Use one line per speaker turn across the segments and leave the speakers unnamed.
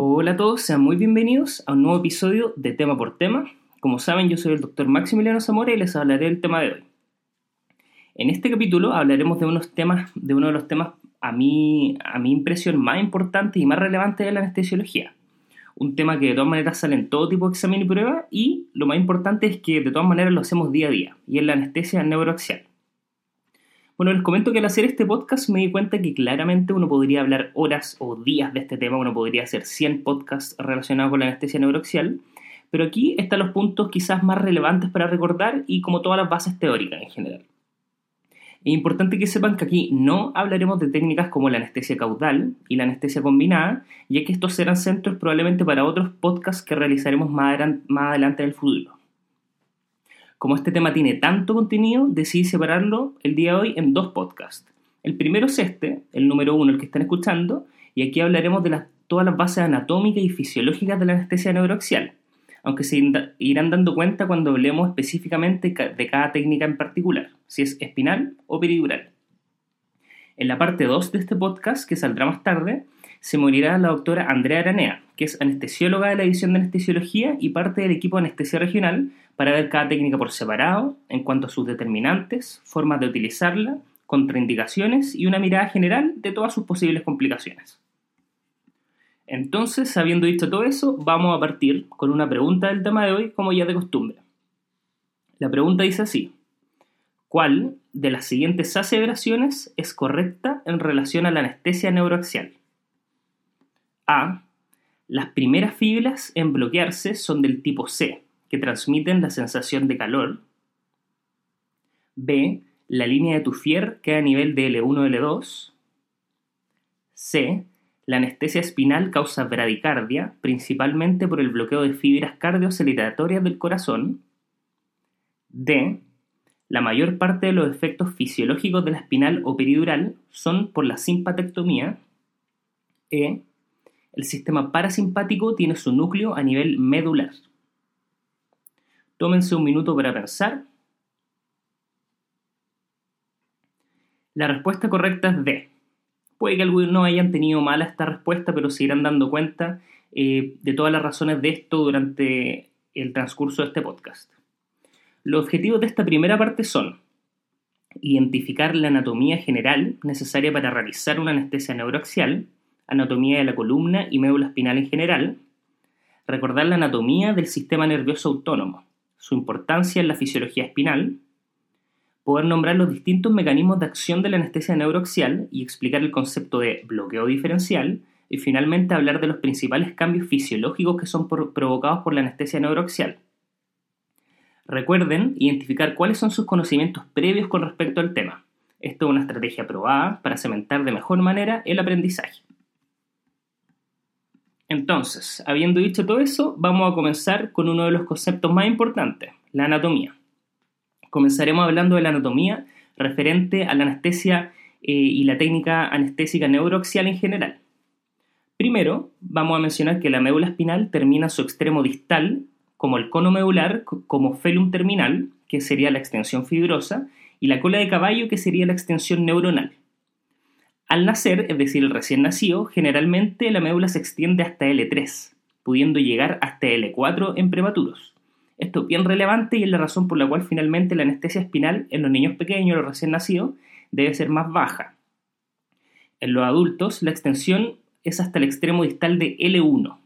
Hola a todos, sean muy bienvenidos a un nuevo episodio de Tema por Tema. Como saben, yo soy el doctor Maximiliano Zamora y les hablaré del tema de hoy. En este capítulo hablaremos de, unos temas, de uno de los temas a mi, a mi impresión más importante y más relevante de la anestesiología. Un tema que de todas maneras sale en todo tipo de examen y prueba y lo más importante es que de todas maneras lo hacemos día a día y es la anestesia neuroaxial. Bueno, les comento que al hacer este podcast me di cuenta que claramente uno podría hablar horas o días de este tema, uno podría hacer 100 podcasts relacionados con la anestesia neuroaxial, pero aquí están los puntos quizás más relevantes para recordar y como todas las bases teóricas en general. Es importante que sepan que aquí no hablaremos de técnicas como la anestesia caudal y la anestesia combinada, ya que estos serán centros probablemente para otros podcasts que realizaremos más adelante en el futuro. Como este tema tiene tanto contenido, decidí separarlo el día de hoy en dos podcasts. El primero es este, el número uno, el que están escuchando, y aquí hablaremos de todas las bases anatómicas y fisiológicas de la anestesia neuroaxial, aunque se irán dando cuenta cuando hablemos específicamente de cada técnica en particular, si es espinal o peridural. En la parte 2 de este podcast, que saldrá más tarde, se morirá la doctora Andrea Aranea, que es anestesióloga de la División de Anestesiología y parte del equipo de anestesia regional, para ver cada técnica por separado en cuanto a sus determinantes, formas de utilizarla, contraindicaciones y una mirada general de todas sus posibles complicaciones. Entonces, habiendo dicho todo eso, vamos a partir con una pregunta del tema de hoy, como ya de costumbre. La pregunta dice así: ¿Cuál de las siguientes aseveraciones es correcta en relación a la anestesia neuroaxial? A. Las primeras fibras en bloquearse son del tipo C, que transmiten la sensación de calor. B. La línea de Tufier queda a nivel de L1-L2. C. La anestesia espinal causa bradicardia, principalmente por el bloqueo de fibras cardiocelitatorias del corazón. D. La mayor parte de los efectos fisiológicos de la espinal o peridural son por la simpatectomía. E el sistema parasimpático tiene su núcleo a nivel medular. Tómense un minuto para pensar. La respuesta correcta es D. Puede que algunos no hayan tenido mala esta respuesta, pero se irán dando cuenta eh, de todas las razones de esto durante el transcurso de este podcast. Los objetivos de esta primera parte son identificar la anatomía general necesaria para realizar una anestesia neuroaxial, anatomía de la columna y médula espinal en general, recordar la anatomía del sistema nervioso autónomo, su importancia en la fisiología espinal, poder nombrar los distintos mecanismos de acción de la anestesia neuroaxial y explicar el concepto de bloqueo diferencial, y finalmente hablar de los principales cambios fisiológicos que son provocados por la anestesia neuroaxial. Recuerden identificar cuáles son sus conocimientos previos con respecto al tema. Esto es una estrategia probada para cementar de mejor manera el aprendizaje. Entonces, habiendo dicho todo eso, vamos a comenzar con uno de los conceptos más importantes, la anatomía. Comenzaremos hablando de la anatomía referente a la anestesia eh, y la técnica anestésica neuroaxial en general. Primero, vamos a mencionar que la médula espinal termina su extremo distal, como el cono medular, como felum terminal, que sería la extensión fibrosa, y la cola de caballo, que sería la extensión neuronal. Al nacer, es decir, el recién nacido, generalmente la médula se extiende hasta L3, pudiendo llegar hasta L4 en prematuros. Esto es bien relevante y es la razón por la cual finalmente la anestesia espinal en los niños pequeños, los recién nacidos, debe ser más baja. En los adultos, la extensión es hasta el extremo distal de L1.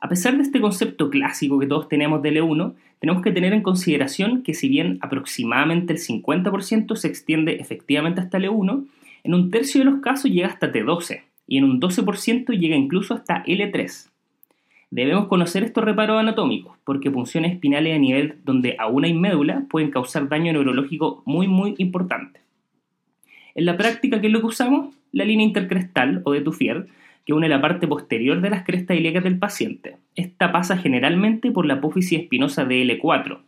A pesar de este concepto clásico que todos tenemos de L1, tenemos que tener en consideración que si bien aproximadamente el 50% se extiende efectivamente hasta L1, en un tercio de los casos llega hasta T12 y en un 12% llega incluso hasta L3. Debemos conocer estos reparos anatómicos porque punciones espinales a nivel donde aún hay médula pueden causar daño neurológico muy muy importante. En la práctica, ¿qué es lo que usamos? La línea intercrestal o de Tufier, que une la parte posterior de las crestas ilíacas del paciente. Esta pasa generalmente por la apófisis espinosa de L4,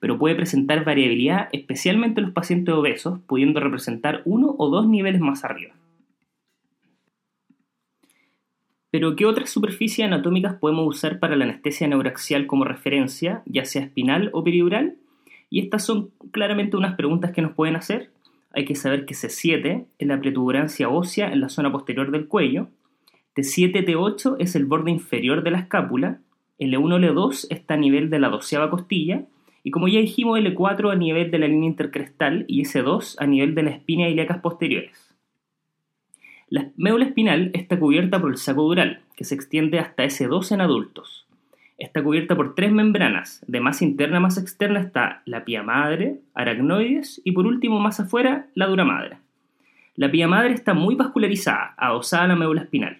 pero puede presentar variabilidad especialmente en los pacientes obesos, pudiendo representar uno o dos niveles más arriba. Pero, ¿qué otras superficies anatómicas podemos usar para la anestesia neuroaxial como referencia, ya sea espinal o peridural? Y estas son claramente unas preguntas que nos pueden hacer. Hay que saber que C7 es la protuberancia ósea en la zona posterior del cuello, T7, T8 es el borde inferior de la escápula, L1, L2 está a nivel de la doceava costilla, y como ya dijimos, L4 a nivel de la línea intercrestal y S2 a nivel de las espinas ilíacas posteriores. La médula espinal está cubierta por el saco dural, que se extiende hasta S2 en adultos. Está cubierta por tres membranas, de más interna a más externa está la pía madre, aracnoides y por último más afuera la dura madre. La pía madre está muy vascularizada, adosada a la médula espinal.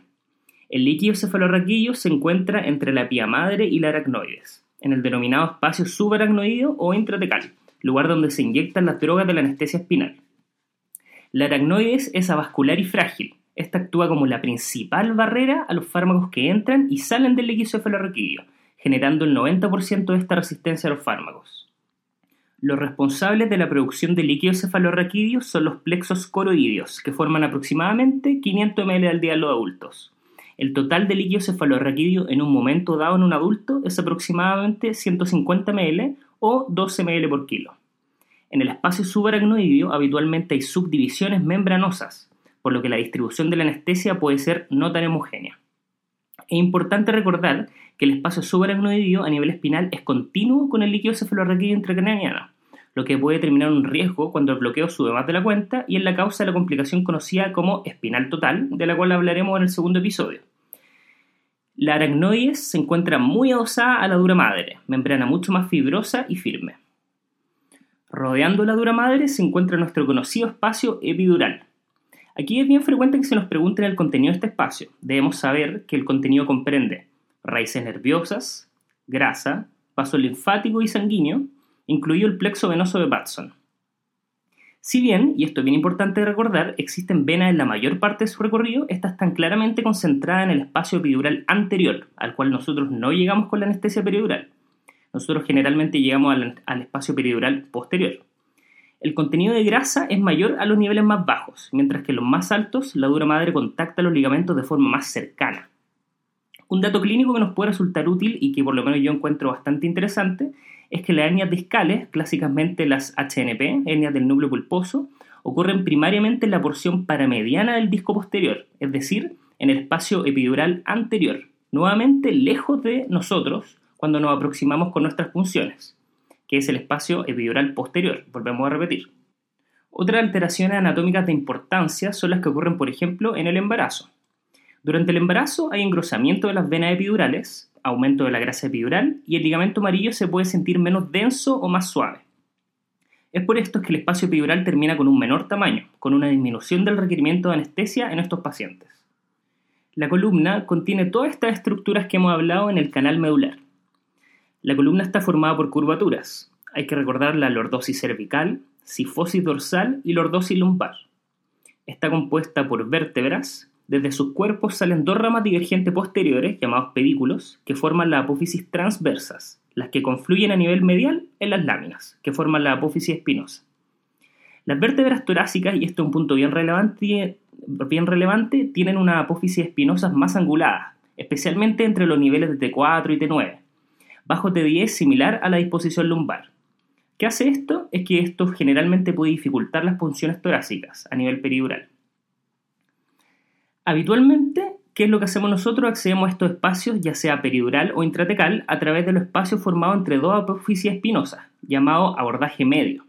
El líquido cefalorraquídeo se encuentra entre la pía madre y la aracnoides, en el denominado espacio subaracnoideo o intratecal, lugar donde se inyectan las drogas de la anestesia espinal. La aracnoides es avascular y frágil. Esta actúa como la principal barrera a los fármacos que entran y salen del líquido cefalorraquídeo, generando el 90% de esta resistencia a los fármacos. Los responsables de la producción de líquido cefalorraquídeo son los plexos coroideos, que forman aproximadamente 500 ml al día en los adultos. El total de líquido cefalorraquídeo en un momento dado en un adulto es aproximadamente 150 ml o 12 ml por kilo. En el espacio subaracnoideo habitualmente hay subdivisiones membranosas, por lo que la distribución de la anestesia puede ser no tan homogénea. Es importante recordar que el espacio subaracnoideo a nivel espinal es continuo con el líquido cefalorraquídeo intracraniano, lo que puede terminar en un riesgo cuando el bloqueo sube más de la cuenta y es la causa de la complicación conocida como espinal total, de la cual hablaremos en el segundo episodio. La aracnoides se encuentra muy adosada a la dura madre, membrana mucho más fibrosa y firme. Rodeando la dura madre se encuentra nuestro conocido espacio epidural, Aquí es bien frecuente que se nos pregunten el contenido de este espacio. Debemos saber que el contenido comprende raíces nerviosas, grasa, paso linfático y sanguíneo, incluido el plexo venoso de Batson. Si bien, y esto es bien importante recordar, existen venas en la mayor parte de su recorrido, estas están claramente concentradas en el espacio epidural anterior, al cual nosotros no llegamos con la anestesia peridural. Nosotros generalmente llegamos al, al espacio peridural posterior el contenido de grasa es mayor a los niveles más bajos, mientras que en los más altos la dura madre contacta los ligamentos de forma más cercana. Un dato clínico que nos puede resultar útil y que por lo menos yo encuentro bastante interesante es que las hernias discales, clásicamente las HNP, hernias del núcleo pulposo, ocurren primariamente en la porción paramediana del disco posterior, es decir, en el espacio epidural anterior, nuevamente lejos de nosotros cuando nos aproximamos con nuestras funciones que es el espacio epidural posterior. Volvemos a repetir. Otras alteraciones anatómicas de importancia son las que ocurren, por ejemplo, en el embarazo. Durante el embarazo hay engrosamiento de las venas epidurales, aumento de la grasa epidural y el ligamento amarillo se puede sentir menos denso o más suave. Es por esto que el espacio epidural termina con un menor tamaño, con una disminución del requerimiento de anestesia en estos pacientes. La columna contiene todas estas estructuras que hemos hablado en el canal medular. La columna está formada por curvaturas. Hay que recordar la lordosis cervical, sifosis dorsal y lordosis lumbar. Está compuesta por vértebras. Desde sus cuerpos salen dos ramas divergentes posteriores, llamados pedículos, que forman las apófisis transversas, las que confluyen a nivel medial en las láminas, que forman la apófisis espinosa. Las vértebras torácicas, y esto es un punto bien relevante, tienen una apófisis espinosa más angulada, especialmente entre los niveles de T4 y T9 bajo T10 es similar a la disposición lumbar. ¿Qué hace esto? Es que esto generalmente puede dificultar las funciones torácicas a nivel peridural. Habitualmente, ¿qué es lo que hacemos nosotros? Accedemos a estos espacios, ya sea peridural o intratecal, a través de los espacios formados entre dos apófisis espinosas, llamado abordaje medio.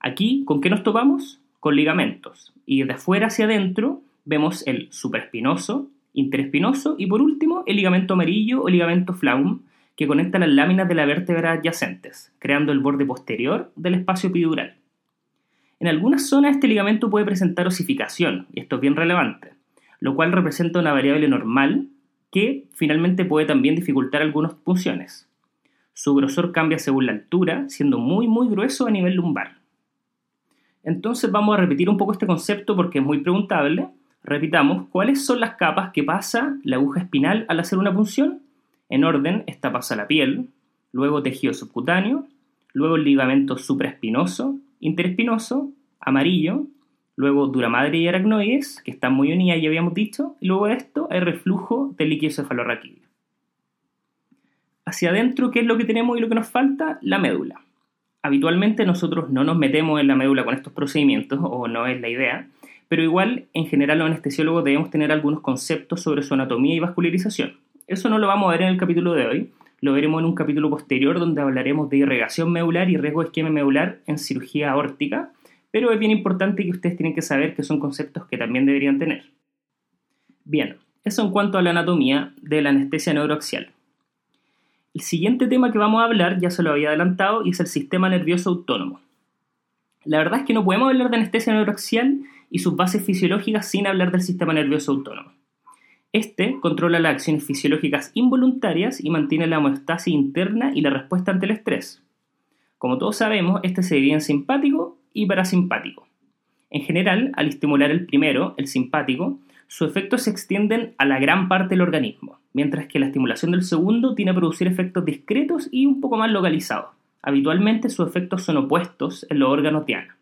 Aquí, ¿con qué nos topamos? Con ligamentos. Y de afuera hacia adentro vemos el supraespinoso, interespinoso y por último el ligamento amarillo o ligamento flaum, que conecta las láminas de la vértebra adyacentes, creando el borde posterior del espacio epidural. En algunas zonas este ligamento puede presentar osificación, y esto es bien relevante, lo cual representa una variable normal que finalmente puede también dificultar algunas funciones. Su grosor cambia según la altura, siendo muy muy grueso a nivel lumbar. Entonces vamos a repetir un poco este concepto porque es muy preguntable. Repitamos, ¿cuáles son las capas que pasa la aguja espinal al hacer una punción? En orden, esta pasa la piel, luego tejido subcutáneo, luego el ligamento supraespinoso, interespinoso, amarillo, luego dura madre y aracnoides, que están muy unidas, ya habíamos dicho, y luego de esto hay reflujo del líquido cefalorraquídeo. Hacia adentro, ¿qué es lo que tenemos y lo que nos falta? La médula. Habitualmente nosotros no nos metemos en la médula con estos procedimientos, o no es la idea, pero igual en general los anestesiólogos debemos tener algunos conceptos sobre su anatomía y vascularización. Eso no lo vamos a ver en el capítulo de hoy, lo veremos en un capítulo posterior donde hablaremos de irrigación medular y riesgo de esquema medular en cirugía aórtica, pero es bien importante que ustedes tienen que saber que son conceptos que también deberían tener. Bien, eso en cuanto a la anatomía de la anestesia neuroaxial. El siguiente tema que vamos a hablar ya se lo había adelantado y es el sistema nervioso autónomo. La verdad es que no podemos hablar de anestesia neuroaxial y sus bases fisiológicas sin hablar del sistema nervioso autónomo. Este controla las acciones fisiológicas involuntarias y mantiene la homeostasis interna y la respuesta ante el estrés. Como todos sabemos, este se divide en simpático y parasimpático. En general, al estimular el primero, el simpático, sus efectos se extienden a la gran parte del organismo, mientras que la estimulación del segundo tiene a producir efectos discretos y un poco más localizados. Habitualmente sus efectos son opuestos en los órganos diana.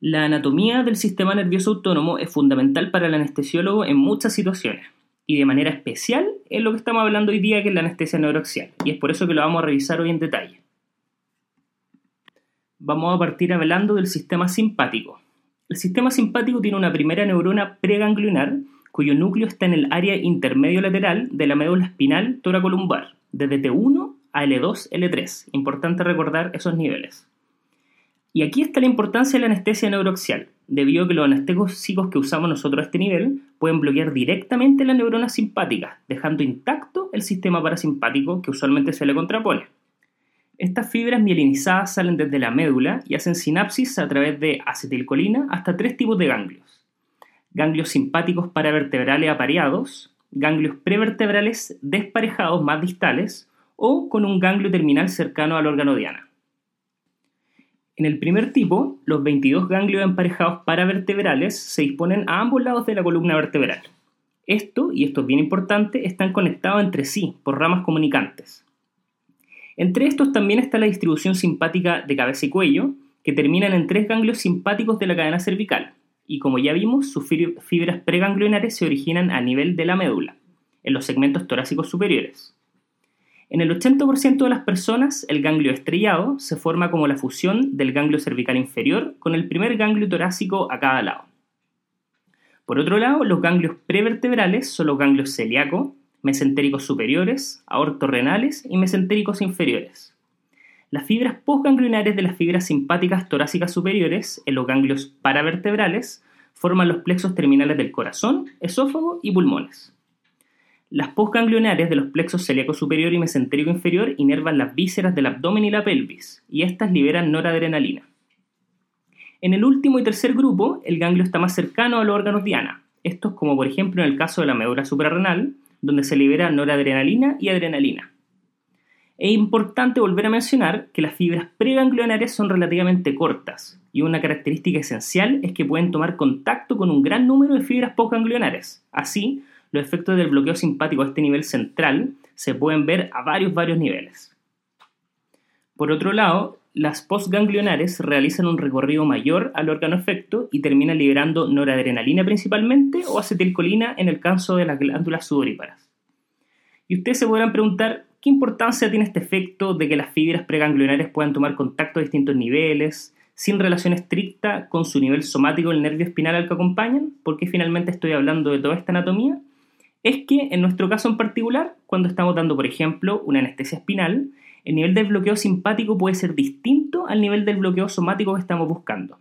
La anatomía del sistema nervioso autónomo es fundamental para el anestesiólogo en muchas situaciones, y de manera especial en lo que estamos hablando hoy día, que es la anestesia neuroaxial, y es por eso que lo vamos a revisar hoy en detalle. Vamos a partir hablando del sistema simpático. El sistema simpático tiene una primera neurona preganglionar cuyo núcleo está en el área intermedio lateral de la médula espinal toracolumbar, desde T1 a L2, L3. Importante recordar esos niveles. Y aquí está la importancia de la anestesia neuroaxial, debido a que los anestésicos que usamos nosotros a este nivel pueden bloquear directamente las neuronas simpáticas, dejando intacto el sistema parasimpático que usualmente se le contrapone. Estas fibras mielinizadas salen desde la médula y hacen sinapsis a través de acetilcolina hasta tres tipos de ganglios. Ganglios simpáticos paravertebrales apareados, ganglios prevertebrales desparejados más distales o con un ganglio terminal cercano al órgano diana. En el primer tipo, los 22 ganglios emparejados paravertebrales se disponen a ambos lados de la columna vertebral. Esto, y esto es bien importante, están conectados entre sí por ramas comunicantes. Entre estos también está la distribución simpática de cabeza y cuello, que terminan en tres ganglios simpáticos de la cadena cervical, y como ya vimos, sus fibras preganglionares se originan a nivel de la médula, en los segmentos torácicos superiores. En el 80% de las personas, el ganglio estrellado se forma como la fusión del ganglio cervical inferior con el primer ganglio torácico a cada lado. Por otro lado, los ganglios prevertebrales son los ganglios celíaco, mesentéricos superiores, aortorrenales y mesentéricos inferiores. Las fibras postganglionares de las fibras simpáticas torácicas superiores, en los ganglios paravertebrales, forman los plexos terminales del corazón, esófago y pulmones. Las postganglionares de los plexos celíaco superior y mesentérico inferior inervan las vísceras del abdomen y la pelvis, y estas liberan noradrenalina. En el último y tercer grupo, el ganglio está más cercano a los órganos diana, estos como por ejemplo en el caso de la médula suprarrenal, donde se libera noradrenalina y adrenalina. Es importante volver a mencionar que las fibras preganglionares son relativamente cortas y una característica esencial es que pueden tomar contacto con un gran número de fibras postganglionares. Así, los efectos del bloqueo simpático a este nivel central se pueden ver a varios, varios niveles. Por otro lado, las postganglionares realizan un recorrido mayor al órgano efecto y terminan liberando noradrenalina principalmente o acetilcolina en el caso de las glándulas sudoríparas. Y ustedes se podrán preguntar qué importancia tiene este efecto de que las fibras preganglionares puedan tomar contacto a distintos niveles, sin relación estricta con su nivel somático el nervio espinal al que acompañan, porque finalmente estoy hablando de toda esta anatomía, es que en nuestro caso en particular, cuando estamos dando, por ejemplo, una anestesia espinal, el nivel del bloqueo simpático puede ser distinto al nivel del bloqueo somático que estamos buscando.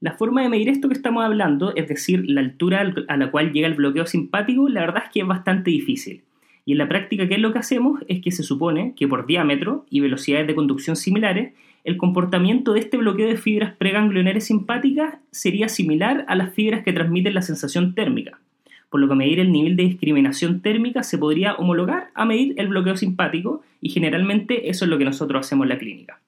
La forma de medir esto que estamos hablando, es decir, la altura a la cual llega el bloqueo simpático, la verdad es que es bastante difícil. Y en la práctica, ¿qué es lo que hacemos? Es que se supone que por diámetro y velocidades de conducción similares, el comportamiento de este bloqueo de fibras preganglionares simpáticas sería similar a las fibras que transmiten la sensación térmica por lo que medir el nivel de discriminación térmica se podría homologar a medir el bloqueo simpático y generalmente eso es lo que nosotros hacemos en la clínica.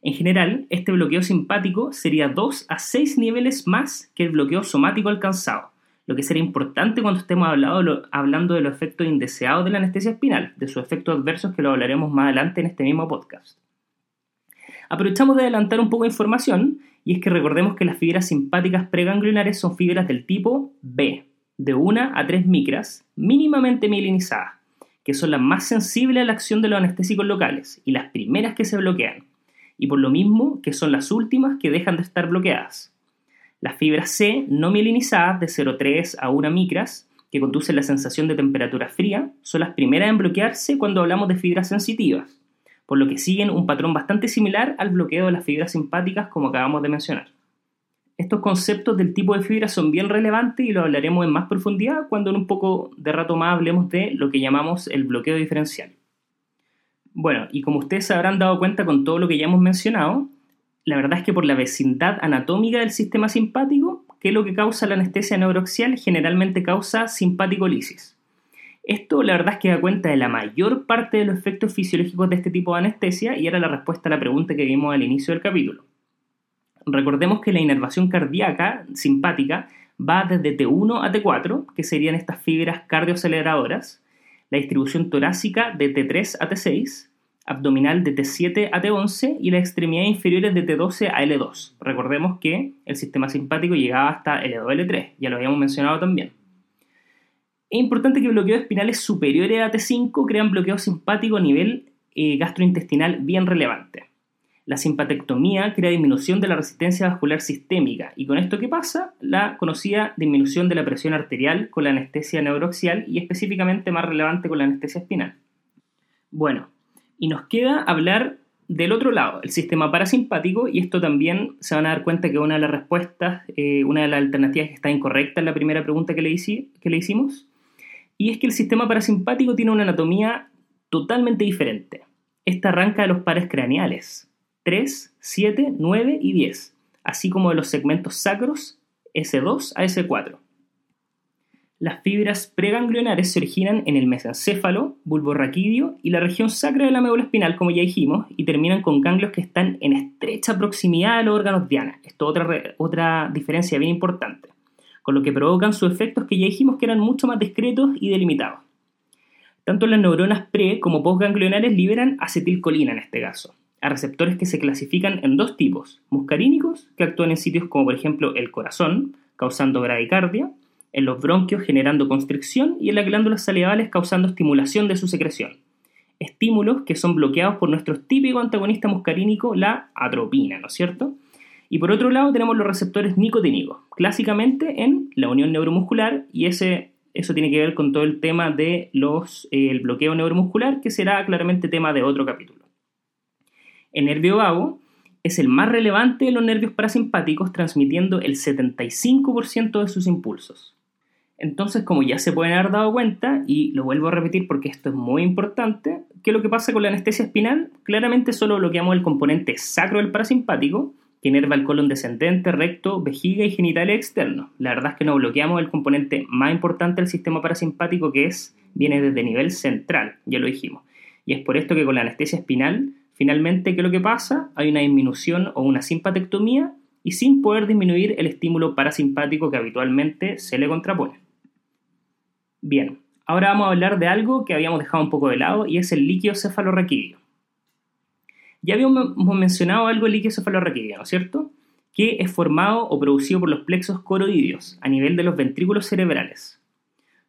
En general, este bloqueo simpático sería 2 a 6 niveles más que el bloqueo somático alcanzado, lo que será importante cuando estemos hablando de los efectos indeseados de la anestesia espinal, de sus efectos adversos que lo hablaremos más adelante en este mismo podcast. Aprovechamos de adelantar un poco de información y es que recordemos que las fibras simpáticas preganglionares son fibras del tipo B, de 1 a 3 micras mínimamente mielinizadas, que son las más sensibles a la acción de los anestésicos locales y las primeras que se bloquean, y por lo mismo que son las últimas que dejan de estar bloqueadas. Las fibras C no mielinizadas de 0,3 a 1 micras, que conducen la sensación de temperatura fría, son las primeras en bloquearse cuando hablamos de fibras sensitivas, por lo que siguen un patrón bastante similar al bloqueo de las fibras simpáticas como acabamos de mencionar. Estos conceptos del tipo de fibra son bien relevantes y lo hablaremos en más profundidad cuando en un poco de rato más hablemos de lo que llamamos el bloqueo diferencial. Bueno, y como ustedes se habrán dado cuenta con todo lo que ya hemos mencionado, la verdad es que por la vecindad anatómica del sistema simpático, que es lo que causa la anestesia neuroaxial, generalmente causa simpático-lisis. Esto la verdad es que da cuenta de la mayor parte de los efectos fisiológicos de este tipo de anestesia y era la respuesta a la pregunta que vimos al inicio del capítulo. Recordemos que la inervación cardíaca simpática va desde T1 a T4, que serían estas fibras cardioaceleradoras, la distribución torácica de T3 a T6, abdominal de T7 a T11 y las extremidades inferiores de T12 a L2. Recordemos que el sistema simpático llegaba hasta L2 L3, ya lo habíamos mencionado también. Es importante que bloqueos espinales superiores a T5 crean bloqueo simpático a nivel eh, gastrointestinal bien relevante. La simpatectomía crea disminución de la resistencia vascular sistémica y con esto ¿qué pasa? La conocida disminución de la presión arterial con la anestesia neuroaxial y específicamente más relevante con la anestesia espinal. Bueno, y nos queda hablar del otro lado, el sistema parasimpático, y esto también se van a dar cuenta que una de las respuestas, eh, una de las alternativas que está incorrecta en la primera pregunta que le, que le hicimos, y es que el sistema parasimpático tiene una anatomía totalmente diferente. Esta arranca de los pares craneales, 3, 7, 9 y 10, así como de los segmentos sacros S2 a S4. Las fibras preganglionares se originan en el mesencéfalo, bulbo raquídeo y la región sacra de la médula espinal, como ya dijimos, y terminan con ganglios que están en estrecha proximidad a los órganos diana. Esto es otra, otra diferencia bien importante, con lo que provocan sus efectos que ya dijimos que eran mucho más discretos y delimitados. Tanto las neuronas pre como postganglionares liberan acetilcolina en este caso, a receptores que se clasifican en dos tipos, muscarínicos, que actúan en sitios como por ejemplo el corazón, causando bradicardia, en los bronquios generando constricción y en las glándulas salivales causando estimulación de su secreción. Estímulos que son bloqueados por nuestro típico antagonista muscarínico, la atropina, ¿no es cierto? Y por otro lado tenemos los receptores nicotínicos, clásicamente en la unión neuromuscular y ese, eso tiene que ver con todo el tema del de bloqueo neuromuscular, que será claramente tema de otro capítulo. El nervio vago es el más relevante de los nervios parasimpáticos, transmitiendo el 75% de sus impulsos. Entonces, como ya se pueden haber dado cuenta, y lo vuelvo a repetir porque esto es muy importante, ¿qué es lo que pasa con la anestesia espinal? Claramente solo bloqueamos el componente sacro del parasimpático, que inerva el colon descendente, recto, vejiga y genitales externos. La verdad es que no bloqueamos el componente más importante del sistema parasimpático, que es, viene desde nivel central, ya lo dijimos. Y es por esto que con la anestesia espinal Finalmente, ¿qué es lo que pasa? Hay una disminución o una simpatectomía y sin poder disminuir el estímulo parasimpático que habitualmente se le contrapone. Bien, ahora vamos a hablar de algo que habíamos dejado un poco de lado y es el líquido cefalorraquídeo. Ya habíamos mencionado algo del líquido cefalorraquídeo, ¿no es cierto? Que es formado o producido por los plexos coroideos a nivel de los ventrículos cerebrales.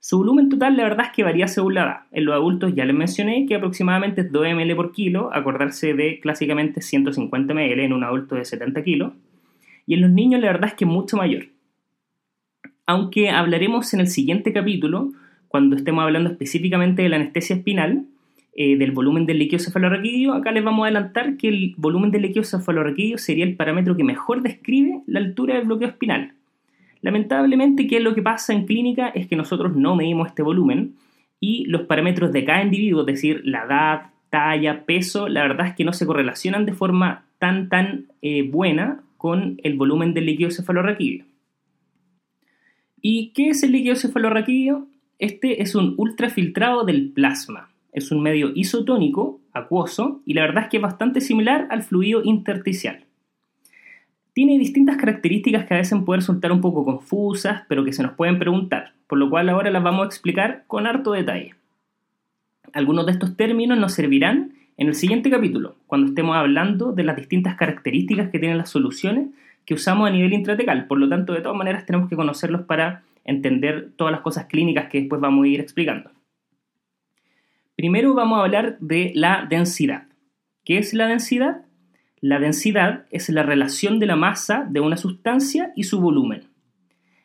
Su volumen total la verdad es que varía según la edad. En los adultos ya les mencioné que aproximadamente es 2 ml por kilo, acordarse de clásicamente 150 ml en un adulto de 70 kilos. Y en los niños la verdad es que es mucho mayor. Aunque hablaremos en el siguiente capítulo, cuando estemos hablando específicamente de la anestesia espinal, eh, del volumen del líquido cefalorraquídeo, acá les vamos a adelantar que el volumen del líquido cefalorraquídeo sería el parámetro que mejor describe la altura del bloqueo espinal Lamentablemente, ¿qué es lo que pasa en clínica? Es que nosotros no medimos este volumen y los parámetros de cada individuo, es decir, la edad, talla, peso, la verdad es que no se correlacionan de forma tan, tan eh, buena con el volumen del líquido cefalorraquídeo. ¿Y qué es el líquido cefalorraquídeo? Este es un ultrafiltrado del plasma. Es un medio isotónico, acuoso, y la verdad es que es bastante similar al fluido intersticial tiene distintas características que a veces pueden resultar un poco confusas, pero que se nos pueden preguntar, por lo cual ahora las vamos a explicar con harto detalle. Algunos de estos términos nos servirán en el siguiente capítulo, cuando estemos hablando de las distintas características que tienen las soluciones que usamos a nivel intratecal. Por lo tanto, de todas maneras, tenemos que conocerlos para entender todas las cosas clínicas que después vamos a ir explicando. Primero vamos a hablar de la densidad. ¿Qué es la densidad? La densidad es la relación de la masa de una sustancia y su volumen.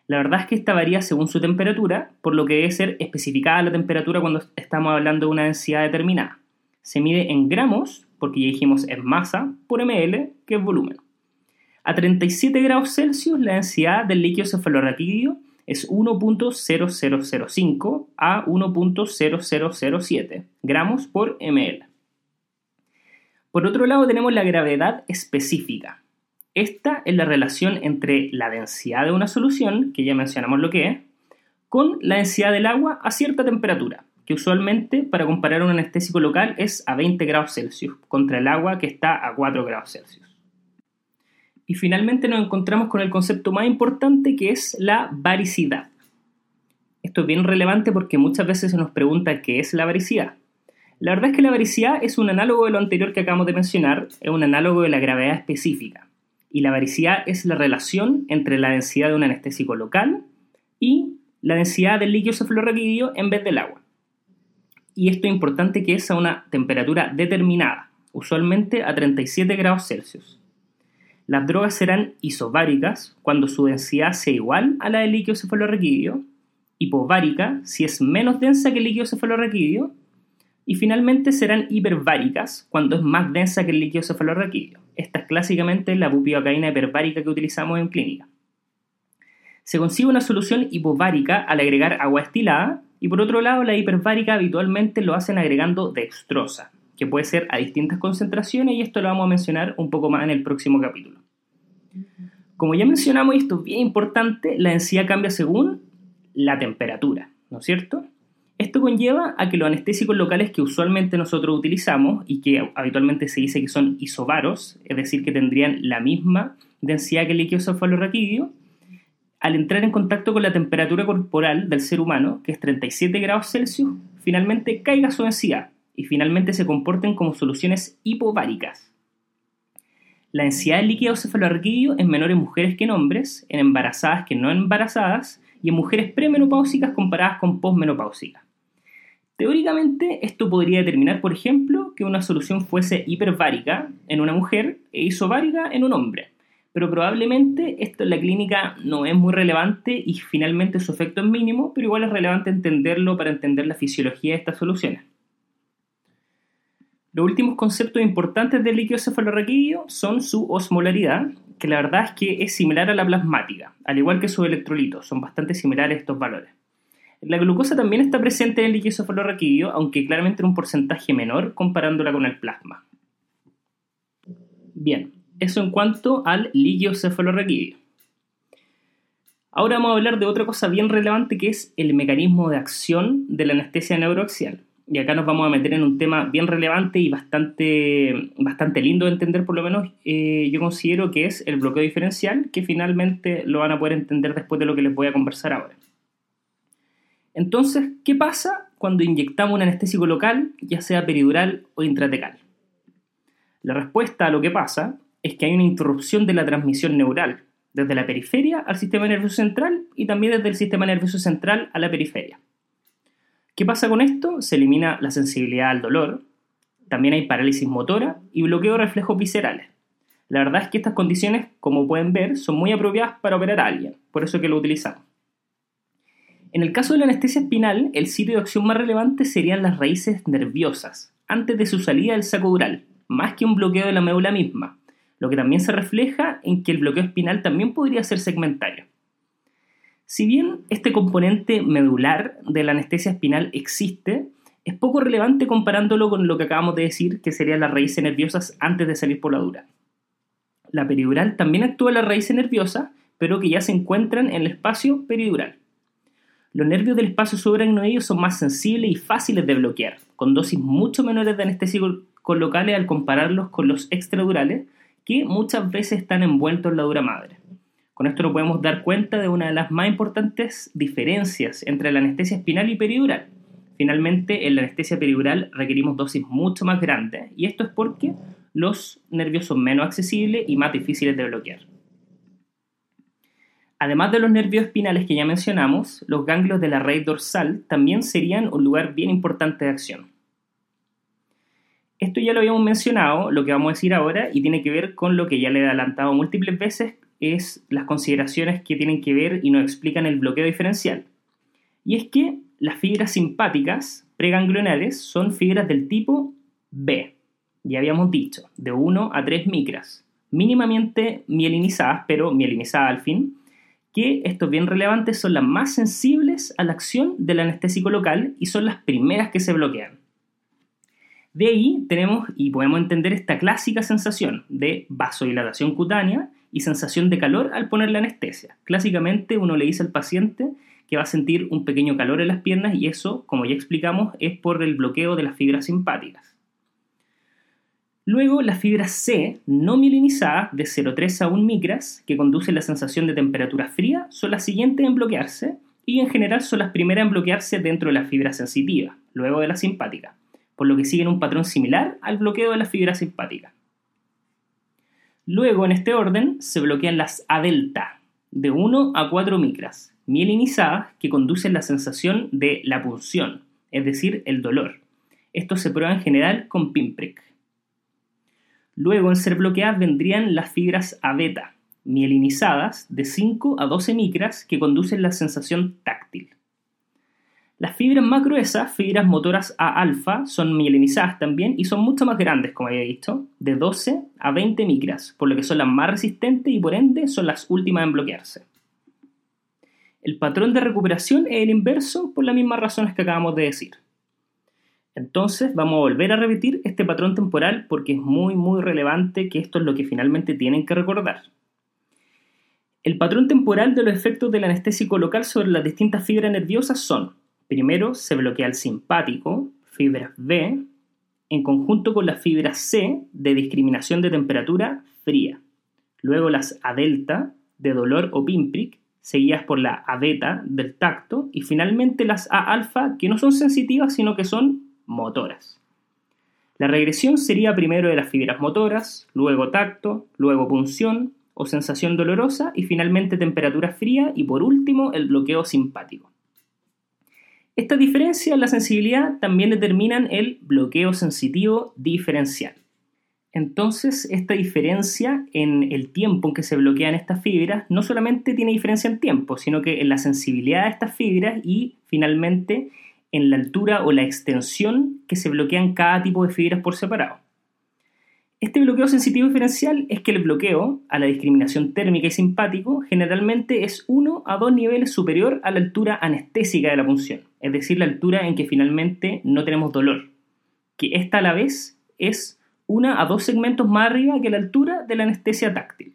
La verdad es que esta varía según su temperatura, por lo que debe ser especificada la temperatura cuando estamos hablando de una densidad determinada. Se mide en gramos, porque ya dijimos es masa, por ml, que es volumen. A 37 grados Celsius la densidad del líquido cefalorraquídeo es 1.0005 a 1.0007 gramos por ml. Por otro lado tenemos la gravedad específica. Esta es la relación entre la densidad de una solución, que ya mencionamos lo que es, con la densidad del agua a cierta temperatura, que usualmente para comparar un anestésico local es a 20 grados Celsius, contra el agua que está a 4 grados Celsius. Y finalmente nos encontramos con el concepto más importante que es la varicidad. Esto es bien relevante porque muchas veces se nos pregunta qué es la varicidad. La verdad es que la varicidad es un análogo de lo anterior que acabamos de mencionar, es un análogo de la gravedad específica. Y la varicidad es la relación entre la densidad de un anestésico local y la densidad del líquido cefalorraquídeo en vez del agua. Y esto es importante que es a una temperatura determinada, usualmente a 37 grados Celsius. Las drogas serán isobáricas cuando su densidad sea igual a la del líquido cefalorraquídeo, hipovárica si es menos densa que el líquido cefalorraquídeo, y finalmente serán hiperbáricas cuando es más densa que el líquido cefalorraquídeo. Esta es clásicamente la bupivacaína hiperbárica que utilizamos en clínica. Se consigue una solución hipovarica al agregar agua estilada y por otro lado la hiperbárica habitualmente lo hacen agregando dextrosa, que puede ser a distintas concentraciones y esto lo vamos a mencionar un poco más en el próximo capítulo. Como ya mencionamos, y esto es bien importante, la densidad cambia según la temperatura, ¿no es cierto? Esto conlleva a que los anestésicos locales que usualmente nosotros utilizamos y que habitualmente se dice que son isobaros, es decir, que tendrían la misma densidad que el líquido cefalorraquídeo, al entrar en contacto con la temperatura corporal del ser humano, que es 37 grados Celsius, finalmente caiga su densidad y finalmente se comporten como soluciones hipováricas. La densidad del líquido cefalorraquídeo es menor en mujeres que en hombres, en embarazadas que no embarazadas y en mujeres premenopáusicas comparadas con posmenopáusicas. Teóricamente, esto podría determinar, por ejemplo, que una solución fuese hipervárica en una mujer e isovárica en un hombre, pero probablemente esto en la clínica no es muy relevante y finalmente su efecto es mínimo, pero igual es relevante entenderlo para entender la fisiología de estas soluciones. Los últimos conceptos importantes del líquido cefalorraquídeo son su osmolaridad, que la verdad es que es similar a la plasmática, al igual que sus electrolitos, son bastante similares estos valores. La glucosa también está presente en el líquido cefalorraquídeo, aunque claramente en un porcentaje menor comparándola con el plasma. Bien, eso en cuanto al líquido cefalorraquídeo. Ahora vamos a hablar de otra cosa bien relevante que es el mecanismo de acción de la anestesia neuroaxial y acá nos vamos a meter en un tema bien relevante y bastante, bastante lindo de entender, por lo menos eh, yo considero que es el bloqueo diferencial, que finalmente lo van a poder entender después de lo que les voy a conversar ahora. Entonces, ¿qué pasa cuando inyectamos un anestésico local, ya sea peridural o intratecal? La respuesta a lo que pasa es que hay una interrupción de la transmisión neural, desde la periferia al sistema nervioso central y también desde el sistema nervioso central a la periferia. ¿Qué pasa con esto? Se elimina la sensibilidad al dolor, también hay parálisis motora y bloqueo de reflejos viscerales. La verdad es que estas condiciones, como pueden ver, son muy apropiadas para operar a alguien, por eso que lo utilizamos. En el caso de la anestesia espinal, el sitio de acción más relevante serían las raíces nerviosas, antes de su salida del saco dural, más que un bloqueo de la médula misma, lo que también se refleja en que el bloqueo espinal también podría ser segmentario. Si bien este componente medular de la anestesia espinal existe, es poco relevante comparándolo con lo que acabamos de decir, que serían las raíces nerviosas antes de salir por la dura. La peridural también actúa en las raíces nerviosas, pero que ya se encuentran en el espacio peridural. Los nervios del espacio subaracnoideo son más sensibles y fáciles de bloquear, con dosis mucho menores de anestésicos locales al compararlos con los extradurales, que muchas veces están envueltos en la dura madre. Con esto nos podemos dar cuenta de una de las más importantes diferencias entre la anestesia espinal y peridural. Finalmente, en la anestesia peridural requerimos dosis mucho más grandes y esto es porque los nervios son menos accesibles y más difíciles de bloquear. Además de los nervios espinales que ya mencionamos, los ganglios de la raíz dorsal también serían un lugar bien importante de acción. Esto ya lo habíamos mencionado, lo que vamos a decir ahora, y tiene que ver con lo que ya le he adelantado múltiples veces, es las consideraciones que tienen que ver y nos explican el bloqueo diferencial. Y es que las fibras simpáticas preganglionales son fibras del tipo B, ya habíamos dicho, de 1 a 3 micras, mínimamente mielinizadas, pero mielinizadas al fin, que estos bien relevantes son las más sensibles a la acción del anestésico local y son las primeras que se bloquean. De ahí tenemos y podemos entender esta clásica sensación de vasodilatación cutánea y sensación de calor al poner la anestesia. Clásicamente uno le dice al paciente que va a sentir un pequeño calor en las piernas y eso, como ya explicamos, es por el bloqueo de las fibras simpáticas. Luego, las fibras C no mielinizadas de 0,3 a 1 micras, que conducen la sensación de temperatura fría, son las siguientes en bloquearse y en general son las primeras en bloquearse dentro de las fibras sensitivas, luego de la simpática, por lo que siguen un patrón similar al bloqueo de las fibras simpáticas. Luego, en este orden, se bloquean las A delta, de 1 a 4 micras, mielinizadas, que conducen la sensación de la punción, es decir, el dolor. Esto se prueba en general con pinprick. Luego, en ser bloqueadas vendrían las fibras A beta, mielinizadas de 5 a 12 micras que conducen la sensación táctil. Las fibras más gruesas, fibras motoras A alfa, son mielinizadas también y son mucho más grandes, como había visto, de 12 a 20 micras, por lo que son las más resistentes y por ende son las últimas en bloquearse. El patrón de recuperación es el inverso por las mismas razones que acabamos de decir. Entonces vamos a volver a repetir este patrón temporal porque es muy muy relevante que esto es lo que finalmente tienen que recordar. El patrón temporal de los efectos del anestésico local sobre las distintas fibras nerviosas son, primero se bloquea el simpático, fibra B, en conjunto con las fibras C de discriminación de temperatura fría, luego las A delta de dolor o pinprick, seguidas por la A beta del tacto y finalmente las A alfa que no son sensitivas sino que son motoras. La regresión sería primero de las fibras motoras, luego tacto, luego punción o sensación dolorosa y finalmente temperatura fría y por último el bloqueo simpático. Esta diferencia en la sensibilidad también determinan el bloqueo sensitivo diferencial. Entonces, esta diferencia en el tiempo en que se bloquean estas fibras no solamente tiene diferencia en tiempo, sino que en la sensibilidad de estas fibras y finalmente en la altura o la extensión que se bloquean cada tipo de fibras por separado. Este bloqueo sensitivo diferencial es que el bloqueo a la discriminación térmica y simpático generalmente es 1 a 2 niveles superior a la altura anestésica de la punción, es decir, la altura en que finalmente no tenemos dolor, que esta a la vez es 1 a 2 segmentos más arriba que la altura de la anestesia táctil.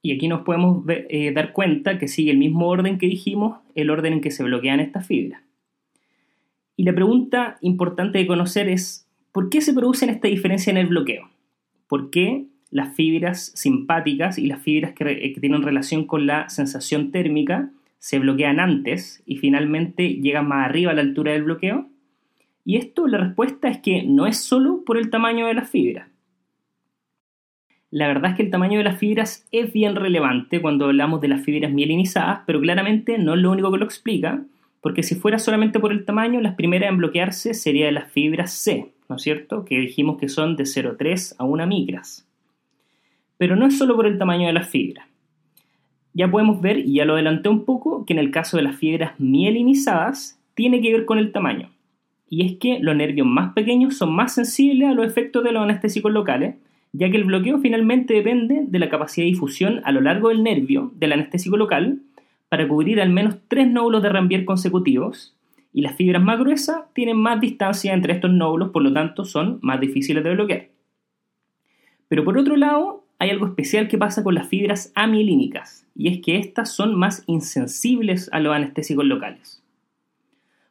Y aquí nos podemos eh, dar cuenta que sigue el mismo orden que dijimos, el orden en que se bloquean estas fibras. Y la pregunta importante de conocer es, ¿por qué se producen esta diferencia en el bloqueo? ¿Por qué las fibras simpáticas y las fibras que, tienen relación con la sensación térmica se bloquean antes y finalmente llegan más arriba a la altura del bloqueo? Y esto, la respuesta es que no es solo por el tamaño de las fibras. La verdad es que el tamaño de las fibras es bien relevante cuando hablamos de las fibras mielinizadas, pero claramente no es lo único que lo explica, porque si fuera solamente por el tamaño, las primeras en bloquearse serían las fibras C, ¿no es cierto? Que dijimos que son de 0,3 a 1 micras. Pero no es solo por el tamaño de las fibras. Ya podemos ver, y ya lo adelanté un poco, que en el caso de las fibras mielinizadas tiene que ver con el tamaño. Y es que los nervios más pequeños son más sensibles a los efectos de los anestésicos locales, ya que el bloqueo finalmente depende de la capacidad de difusión a lo largo del nervio del anestésico local para cubrir al menos tres nódulos de Rambier consecutivos y las fibras más gruesas tienen más distancia entre estos nódulos, por lo tanto son más difíciles de bloquear. Pero por otro lado, hay algo especial que pasa con las fibras amielínicas, y es que estas son más insensibles a los anestésicos locales.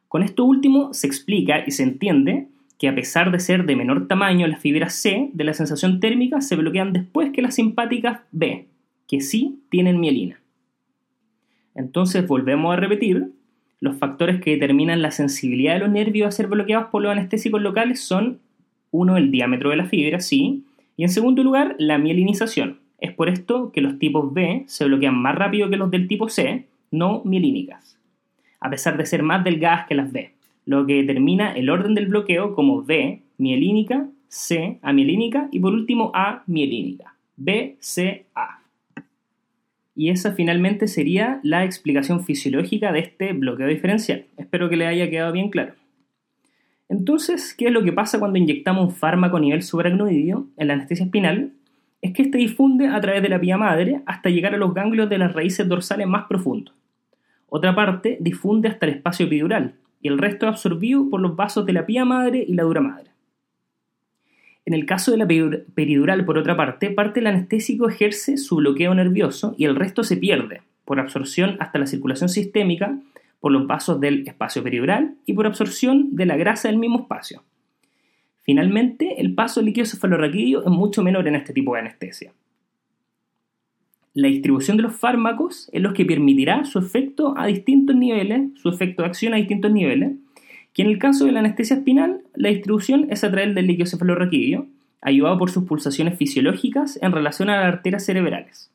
Con esto último se explica y se entiende que a pesar de ser de menor tamaño, las fibras C de la sensación térmica se bloquean después que las simpáticas B, que sí tienen mielina. Entonces volvemos a repetir, los factores que determinan la sensibilidad de los nervios a ser bloqueados por los anestésicos locales son, uno, el diámetro de la fibra, sí, y en segundo lugar, la mielinización. Es por esto que los tipos B se bloquean más rápido que los del tipo C, no mielínicas, a pesar de ser más delgadas que las B, lo que determina el orden del bloqueo como B, mielínica, C, amielínica y por último A, mielínica. B, C, A. Y esa finalmente sería la explicación fisiológica de este bloqueo diferencial. Espero que le haya quedado bien claro. Entonces, ¿qué es lo que pasa cuando inyectamos un fármaco a nivel subaracnoideo en la anestesia espinal? Es que este difunde a través de la vía madre hasta llegar a los ganglios de las raíces dorsales más profundos. Otra parte difunde hasta el espacio epidural y el resto es absorbido por los vasos de la pía madre y la dura madre. En el caso de la peridural, por otra parte, parte del anestésico ejerce su bloqueo nervioso y el resto se pierde por absorción hasta la circulación sistémica por los vasos del espacio peridural y por absorción de la grasa del mismo espacio. Finalmente, el paso líquido cefalorraquídeo es mucho menor en este tipo de anestesia. La distribución de los fármacos es lo que permitirá su efecto a distintos niveles, su efecto de acción a distintos niveles, que en el caso de la anestesia espinal, la distribución es a través del líquido cefalorraquídeo, ayudado por sus pulsaciones fisiológicas en relación a las arterias cerebrales.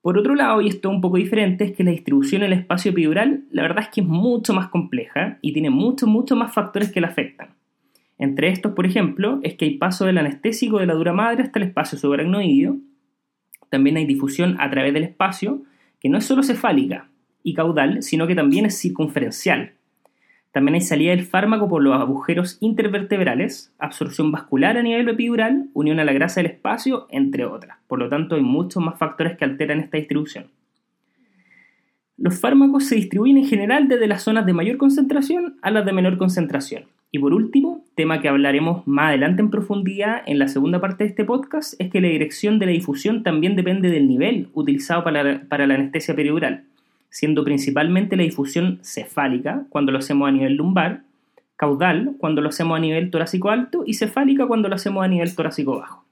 Por otro lado, y esto es un poco diferente, es que la distribución en el espacio epidural, la verdad es que es mucho más compleja y tiene muchos, muchos más factores que la afectan. Entre estos, por ejemplo, es que hay paso del anestésico de la dura madre hasta el espacio subaracnoideo. También hay difusión a través del espacio, que no es solo cefálica y caudal, sino que también es circunferencial, también hay salida del fármaco por los agujeros intervertebrales, absorción vascular a nivel epidural, unión a la grasa del espacio, entre otras. Por lo tanto, hay muchos más factores que alteran esta distribución. Los fármacos se distribuyen en general desde las zonas de mayor concentración a las de menor concentración. Y por último, tema que hablaremos más adelante en profundidad en la segunda parte de este podcast, es que la dirección de la difusión también depende del nivel utilizado para la anestesia peridural siendo principalmente la difusión cefálica cuando lo hacemos a nivel lumbar, caudal cuando lo hacemos a nivel torácico alto y cefálica cuando lo hacemos a nivel torácico bajo.